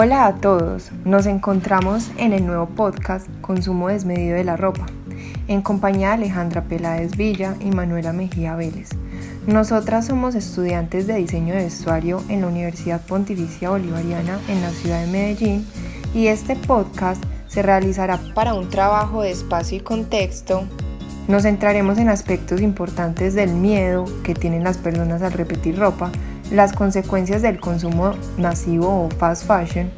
Hola a todos, nos encontramos en el nuevo podcast Consumo Desmedido de la Ropa, en compañía de Alejandra Peláez Villa y Manuela Mejía Vélez. Nosotras somos estudiantes de diseño de vestuario en la Universidad Pontificia Bolivariana en la ciudad de Medellín y este podcast se realizará para un trabajo de espacio y contexto. Nos centraremos en aspectos importantes del miedo que tienen las personas al repetir ropa, las consecuencias del consumo masivo o fast fashion,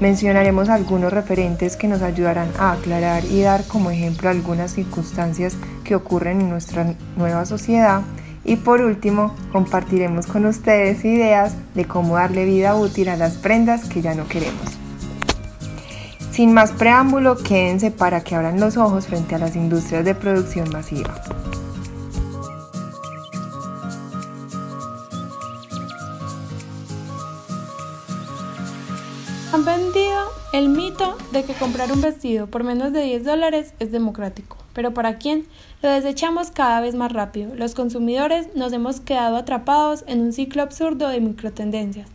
mencionaremos algunos referentes que nos ayudarán a aclarar y dar como ejemplo algunas circunstancias que ocurren en nuestra nueva sociedad y por último compartiremos con ustedes ideas de cómo darle vida útil a las prendas que ya no queremos. Sin más preámbulo, quédense para que abran los ojos frente a las industrias de producción masiva. Han vendido el mito de que comprar un vestido por menos de 10 dólares es democrático. Pero ¿para quién? Lo desechamos cada vez más rápido. Los consumidores nos hemos quedado atrapados en un ciclo absurdo de microtendencias.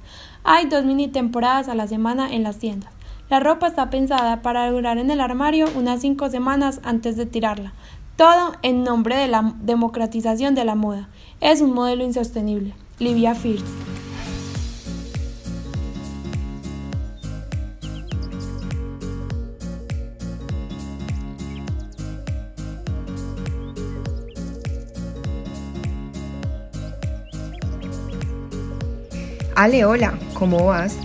Hay dos mini temporadas a la semana en las tiendas. La ropa está pensada para durar en el armario unas 5 semanas antes de tirarla. Todo en nombre de la democratización de la moda. Es un modelo insostenible. Livia Fierce. Ale, hola, ¿cómo vas?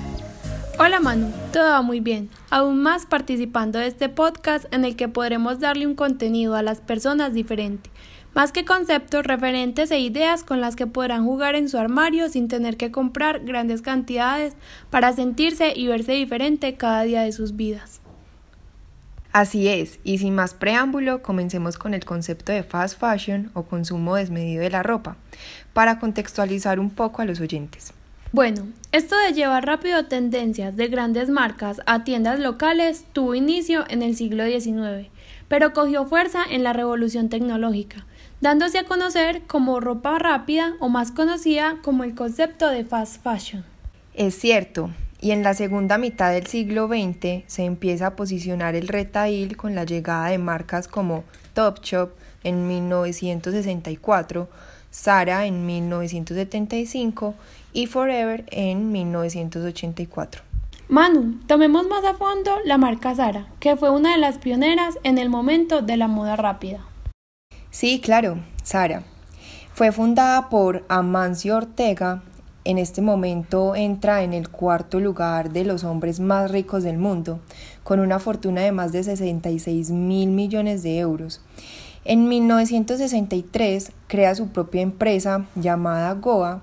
Hola Manu, todo va muy bien. Aún más participando de este podcast en el que podremos darle un contenido a las personas diferente, más que conceptos, referentes e ideas con las que podrán jugar en su armario sin tener que comprar grandes cantidades para sentirse y verse diferente cada día de sus vidas. Así es, y sin más preámbulo, comencemos con el concepto de fast fashion o consumo desmedido de la ropa, para contextualizar un poco a los oyentes. Bueno, esto de llevar rápido tendencias de grandes marcas a tiendas locales tuvo inicio en el siglo XIX, pero cogió fuerza en la revolución tecnológica, dándose a conocer como ropa rápida o más conocida como el concepto de fast fashion. Es cierto, y en la segunda mitad del siglo XX se empieza a posicionar el retail con la llegada de marcas como Topshop en 1964, Zara en 1975 y Forever en 1984. Manu, tomemos más a fondo la marca Zara, que fue una de las pioneras en el momento de la moda rápida. Sí, claro, Zara. Fue fundada por Amancio Ortega. En este momento entra en el cuarto lugar de los hombres más ricos del mundo, con una fortuna de más de 66 mil millones de euros. En 1963 crea su propia empresa llamada Goa.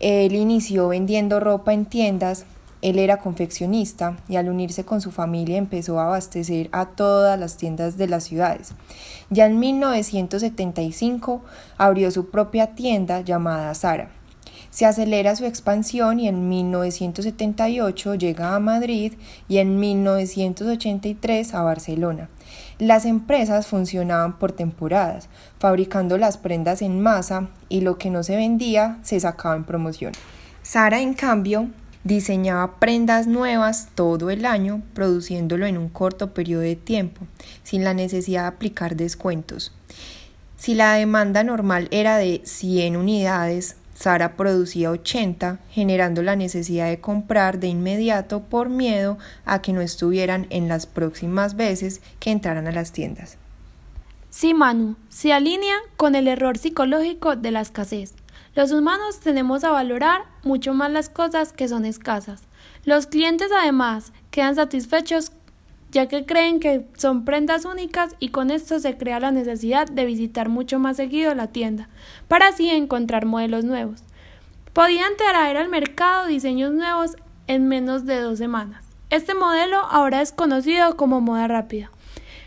Él inició vendiendo ropa en tiendas, él era confeccionista y al unirse con su familia empezó a abastecer a todas las tiendas de las ciudades. Ya en 1975 abrió su propia tienda llamada Zara. Se acelera su expansión y en 1978 llega a Madrid y en 1983 a Barcelona. Las empresas funcionaban por temporadas, fabricando las prendas en masa y lo que no se vendía se sacaba en promoción. Sara, en cambio, diseñaba prendas nuevas todo el año, produciéndolo en un corto periodo de tiempo, sin la necesidad de aplicar descuentos. Si la demanda normal era de 100 unidades, Sara producía 80, generando la necesidad de comprar de inmediato por miedo a que no estuvieran en las próximas veces que entraran a las tiendas. Sí, Manu, se alinea con el error psicológico de la escasez. Los humanos tenemos a valorar mucho más las cosas que son escasas. Los clientes además quedan satisfechos ya que creen que son prendas únicas y con esto se crea la necesidad de visitar mucho más seguido la tienda, para así encontrar modelos nuevos. Podían traer al mercado diseños nuevos en menos de dos semanas. Este modelo ahora es conocido como moda rápida.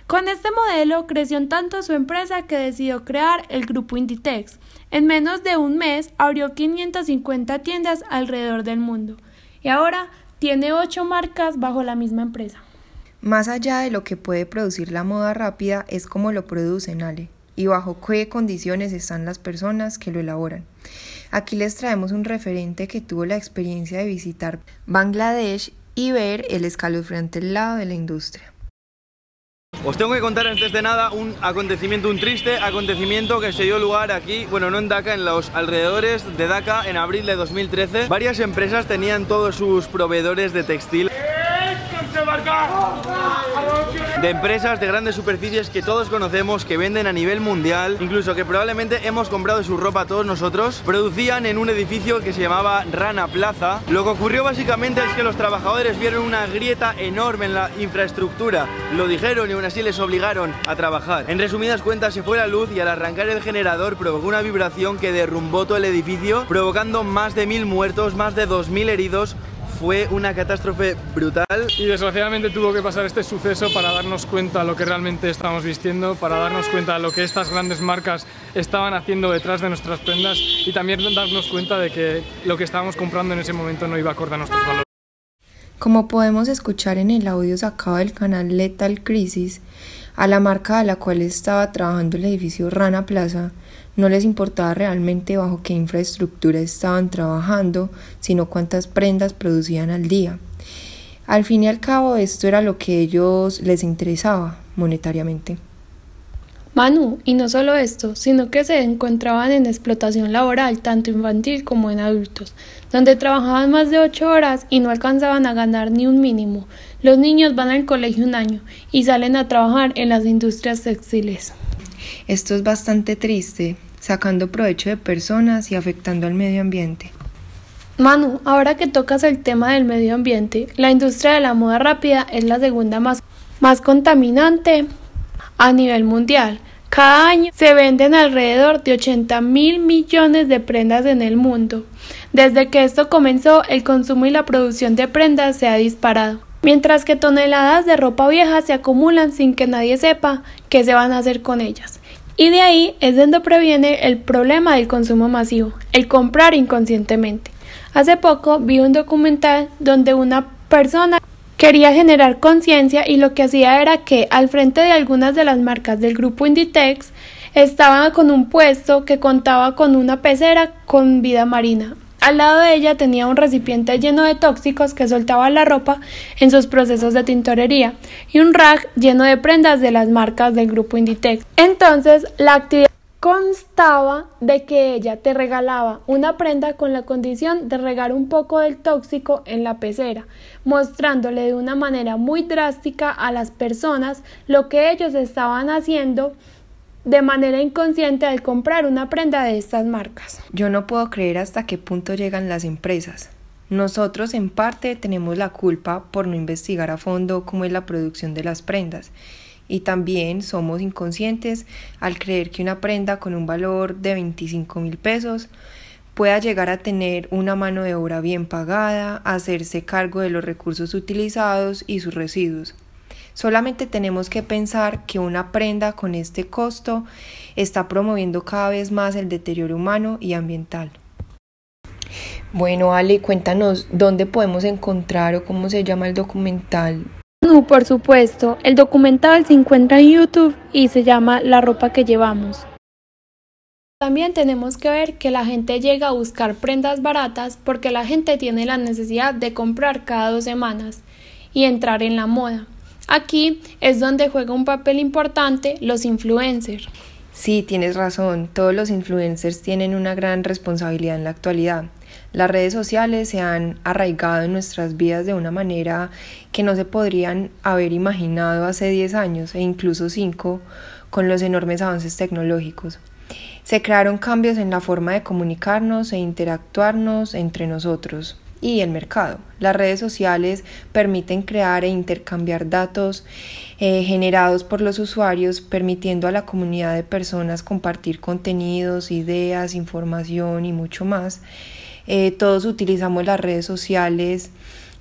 Con este modelo creció tanto su empresa que decidió crear el grupo Inditex. En menos de un mes abrió 550 tiendas alrededor del mundo y ahora tiene ocho marcas bajo la misma empresa. Más allá de lo que puede producir la moda rápida es cómo lo producen, Ale, y bajo qué condiciones están las personas que lo elaboran. Aquí les traemos un referente que tuvo la experiencia de visitar Bangladesh y ver el escalofriante lado de la industria. Os tengo que contar antes de nada un acontecimiento, un triste acontecimiento que se dio lugar aquí, bueno, no en Dhaka, en los alrededores de Dhaka en abril de 2013. Varias empresas tenían todos sus proveedores de textil de empresas de grandes superficies que todos conocemos, que venden a nivel mundial, incluso que probablemente hemos comprado su ropa todos nosotros, producían en un edificio que se llamaba Rana Plaza. Lo que ocurrió básicamente es que los trabajadores vieron una grieta enorme en la infraestructura, lo dijeron y aún así les obligaron a trabajar. En resumidas cuentas se fue la luz y al arrancar el generador provocó una vibración que derrumbó todo el edificio, provocando más de mil muertos, más de dos mil heridos, fue una catástrofe brutal. Y desgraciadamente tuvo que pasar este suceso para darnos cuenta de lo que realmente estamos vistiendo, para darnos cuenta de lo que estas grandes marcas estaban haciendo detrás de nuestras prendas y también darnos cuenta de que lo que estábamos comprando en ese momento no iba acorde a nuestros valores. Como podemos escuchar en el audio sacado del canal Lethal Crisis, a la marca a la cual estaba trabajando el edificio Rana Plaza no les importaba realmente bajo qué infraestructura estaban trabajando, sino cuántas prendas producían al día. Al fin y al cabo, esto era lo que a ellos les interesaba monetariamente. Manu, y no solo esto, sino que se encontraban en explotación laboral, tanto infantil como en adultos, donde trabajaban más de ocho horas y no alcanzaban a ganar ni un mínimo. Los niños van al colegio un año y salen a trabajar en las industrias textiles. Esto es bastante triste, sacando provecho de personas y afectando al medio ambiente. Manu, ahora que tocas el tema del medio ambiente, la industria de la moda rápida es la segunda más, más contaminante a nivel mundial. Cada año se venden alrededor de 80 mil millones de prendas en el mundo. Desde que esto comenzó, el consumo y la producción de prendas se ha disparado, mientras que toneladas de ropa vieja se acumulan sin que nadie sepa qué se van a hacer con ellas. Y de ahí es donde previene el problema del consumo masivo, el comprar inconscientemente. Hace poco vi un documental donde una persona quería generar conciencia y lo que hacía era que al frente de algunas de las marcas del grupo Inditex estaba con un puesto que contaba con una pecera con vida marina. Al lado de ella tenía un recipiente lleno de tóxicos que soltaba la ropa en sus procesos de tintorería y un rack lleno de prendas de las marcas del grupo Inditex. Entonces, la actividad constaba de que ella te regalaba una prenda con la condición de regar un poco del tóxico en la pecera, mostrándole de una manera muy drástica a las personas lo que ellos estaban haciendo de manera inconsciente al comprar una prenda de estas marcas. Yo no puedo creer hasta qué punto llegan las empresas. Nosotros en parte tenemos la culpa por no investigar a fondo cómo es la producción de las prendas y también somos inconscientes al creer que una prenda con un valor de 25 mil pesos pueda llegar a tener una mano de obra bien pagada, hacerse cargo de los recursos utilizados y sus residuos. Solamente tenemos que pensar que una prenda con este costo está promoviendo cada vez más el deterioro humano y ambiental. Bueno, Ale, cuéntanos dónde podemos encontrar o cómo se llama el documental. No, por supuesto. El documental se encuentra en YouTube y se llama La ropa que llevamos. También tenemos que ver que la gente llega a buscar prendas baratas porque la gente tiene la necesidad de comprar cada dos semanas y entrar en la moda. Aquí es donde juega un papel importante los influencers. Sí, tienes razón, todos los influencers tienen una gran responsabilidad en la actualidad. Las redes sociales se han arraigado en nuestras vidas de una manera que no se podrían haber imaginado hace 10 años e incluso 5 con los enormes avances tecnológicos. Se crearon cambios en la forma de comunicarnos e interactuarnos entre nosotros y el mercado. Las redes sociales permiten crear e intercambiar datos eh, generados por los usuarios, permitiendo a la comunidad de personas compartir contenidos, ideas, información y mucho más. Eh, todos utilizamos las redes sociales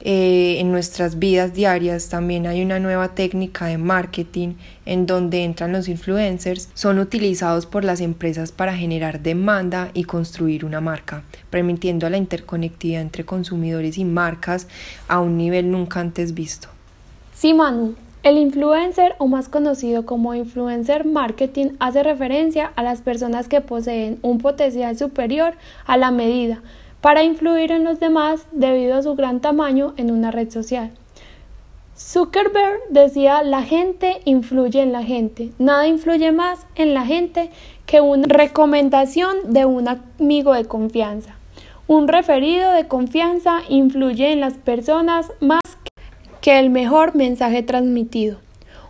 eh, en nuestras vidas diarias también hay una nueva técnica de marketing en donde entran los influencers, son utilizados por las empresas para generar demanda y construir una marca, permitiendo la interconectividad entre consumidores y marcas a un nivel nunca antes visto. Sí, Manu. El influencer, o más conocido como influencer marketing, hace referencia a las personas que poseen un potencial superior a la medida, para influir en los demás debido a su gran tamaño en una red social. Zuckerberg decía la gente influye en la gente, nada influye más en la gente que una recomendación de un amigo de confianza. Un referido de confianza influye en las personas más que el mejor mensaje transmitido.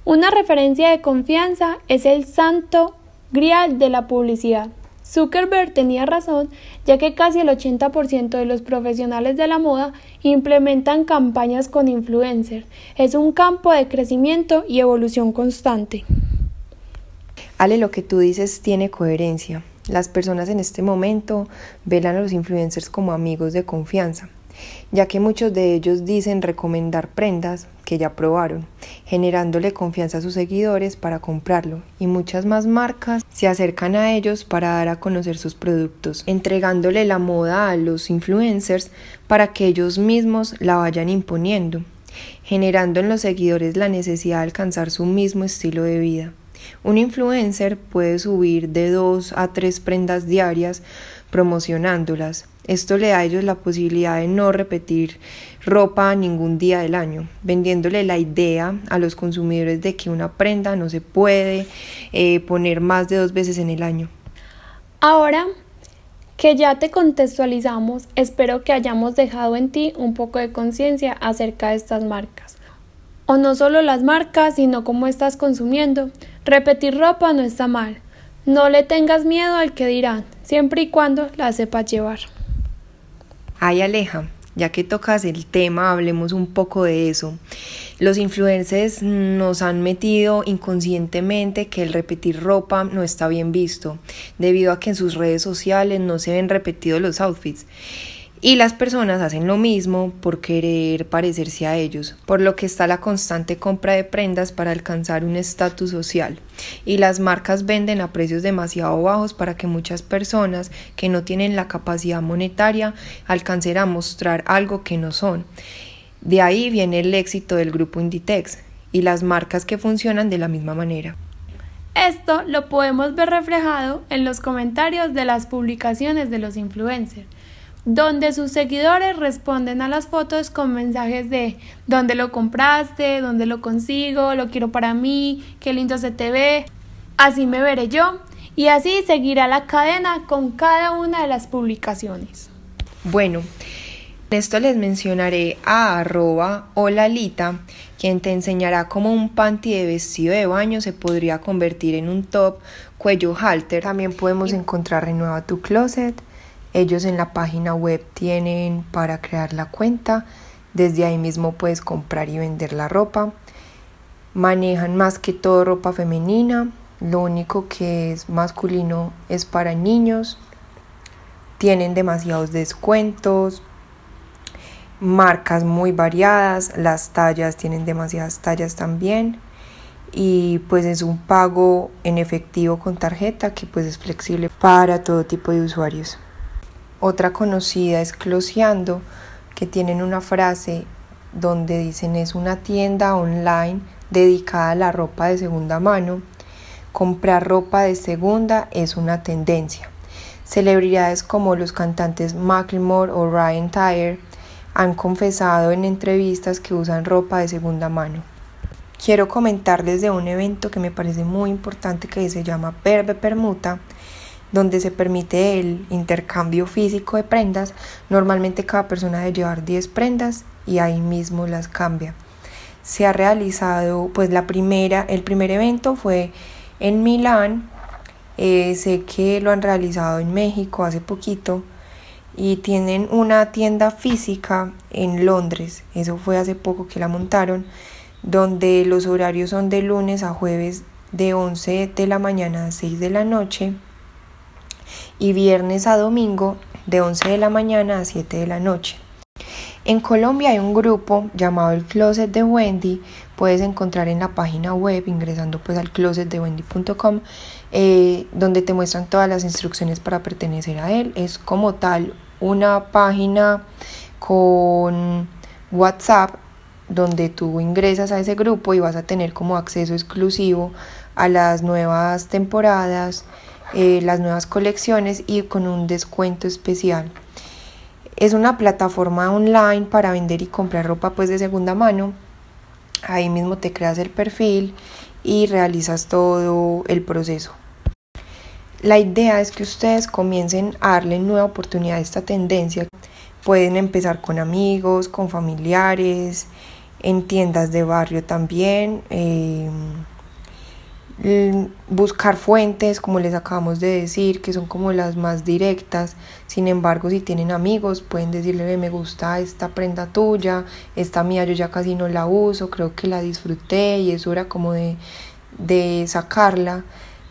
Una referencia de confianza es el santo grial de la publicidad. Zuckerberg tenía razón, ya que casi el 80% de los profesionales de la moda implementan campañas con influencers. Es un campo de crecimiento y evolución constante. Ale, lo que tú dices tiene coherencia. Las personas en este momento velan a los influencers como amigos de confianza ya que muchos de ellos dicen recomendar prendas que ya probaron, generándole confianza a sus seguidores para comprarlo y muchas más marcas se acercan a ellos para dar a conocer sus productos, entregándole la moda a los influencers para que ellos mismos la vayan imponiendo, generando en los seguidores la necesidad de alcanzar su mismo estilo de vida. Un influencer puede subir de dos a tres prendas diarias promocionándolas, esto le da a ellos la posibilidad de no repetir ropa ningún día del año, vendiéndole la idea a los consumidores de que una prenda no se puede eh, poner más de dos veces en el año. Ahora que ya te contextualizamos, espero que hayamos dejado en ti un poco de conciencia acerca de estas marcas. O no solo las marcas, sino cómo estás consumiendo. Repetir ropa no está mal. No le tengas miedo al que dirán, siempre y cuando la sepas llevar. Ay Aleja, ya que tocas el tema, hablemos un poco de eso. Los influencers nos han metido inconscientemente que el repetir ropa no está bien visto, debido a que en sus redes sociales no se ven repetidos los outfits. Y las personas hacen lo mismo por querer parecerse a ellos, por lo que está la constante compra de prendas para alcanzar un estatus social. Y las marcas venden a precios demasiado bajos para que muchas personas que no tienen la capacidad monetaria alcancen a mostrar algo que no son. De ahí viene el éxito del grupo Inditex y las marcas que funcionan de la misma manera. Esto lo podemos ver reflejado en los comentarios de las publicaciones de los influencers donde sus seguidores responden a las fotos con mensajes de dónde lo compraste, dónde lo consigo, lo quiero para mí, qué lindo se te ve, así me veré yo y así seguirá la cadena con cada una de las publicaciones. Bueno, esto les mencionaré a arroba o Lalita, quien te enseñará cómo un panty de vestido de baño se podría convertir en un top cuello halter. También podemos encontrar Renueva tu Closet ellos en la página web tienen para crear la cuenta. Desde ahí mismo puedes comprar y vender la ropa. Manejan más que todo ropa femenina. Lo único que es masculino es para niños. Tienen demasiados descuentos. Marcas muy variadas. Las tallas tienen demasiadas tallas también. Y pues es un pago en efectivo con tarjeta que pues es flexible para todo tipo de usuarios. Otra conocida es Closeando, que tienen una frase donde dicen es una tienda online dedicada a la ropa de segunda mano. Comprar ropa de segunda es una tendencia. Celebridades como los cantantes Macklemore o Ryan Tyre han confesado en entrevistas que usan ropa de segunda mano. Quiero comentarles de un evento que me parece muy importante que se llama Verbe Permuta, donde se permite el intercambio físico de prendas. Normalmente cada persona debe llevar 10 prendas y ahí mismo las cambia. Se ha realizado, pues la primera, el primer evento fue en Milán, eh, sé que lo han realizado en México hace poquito y tienen una tienda física en Londres, eso fue hace poco que la montaron, donde los horarios son de lunes a jueves de 11 de la mañana a 6 de la noche y viernes a domingo de 11 de la mañana a 7 de la noche. En Colombia hay un grupo llamado el Closet de Wendy, puedes encontrar en la página web ingresando pues al closetdewendy.com eh, donde te muestran todas las instrucciones para pertenecer a él. Es como tal una página con WhatsApp donde tú ingresas a ese grupo y vas a tener como acceso exclusivo a las nuevas temporadas, eh, las nuevas colecciones y con un descuento especial. Es una plataforma online para vender y comprar ropa pues de segunda mano. Ahí mismo te creas el perfil y realizas todo el proceso. La idea es que ustedes comiencen a darle nueva oportunidad a esta tendencia. Pueden empezar con amigos, con familiares, en tiendas de barrio también. Eh, buscar fuentes, como les acabamos de decir, que son como las más directas. Sin embargo, si tienen amigos, pueden decirle, me gusta esta prenda tuya, esta mía yo ya casi no la uso, creo que la disfruté y es hora como de, de sacarla.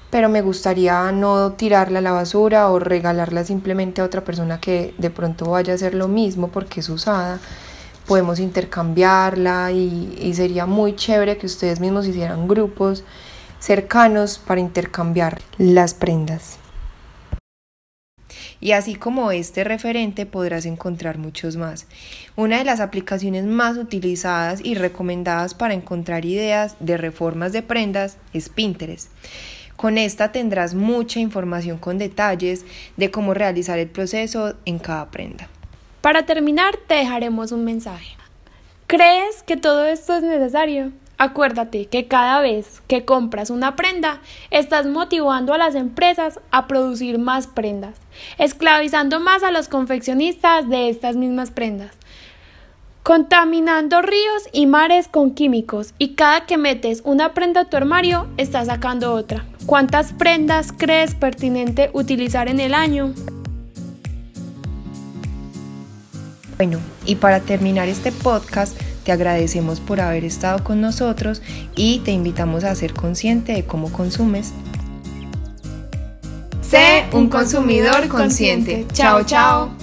Pero me gustaría no tirarla a la basura o regalarla simplemente a otra persona que de pronto vaya a hacer lo mismo porque es usada podemos intercambiarla y, y, sería muy chévere que ustedes mismos hicieran grupos cercanos para intercambiar las prendas. Y así como este referente podrás encontrar muchos más. Una de las aplicaciones más utilizadas y recomendadas para encontrar ideas de reformas de prendas es Pinterest. Con esta tendrás mucha información con detalles de cómo realizar el proceso en cada prenda. Para terminar, te dejaremos un mensaje. ¿Crees que todo esto es necesario? Acuérdate que cada vez que compras una prenda, estás motivando a las empresas a producir más prendas, esclavizando más a los confeccionistas de estas mismas prendas, contaminando ríos y mares con químicos y cada que metes una prenda a tu armario, estás sacando otra. ¿Cuántas prendas crees pertinente utilizar en el año? Bueno, y para terminar este podcast, te agradecemos por haber estado con nosotros y te invitamos a ser consciente de cómo consumes. Sé un consumidor consciente. Chao, chao.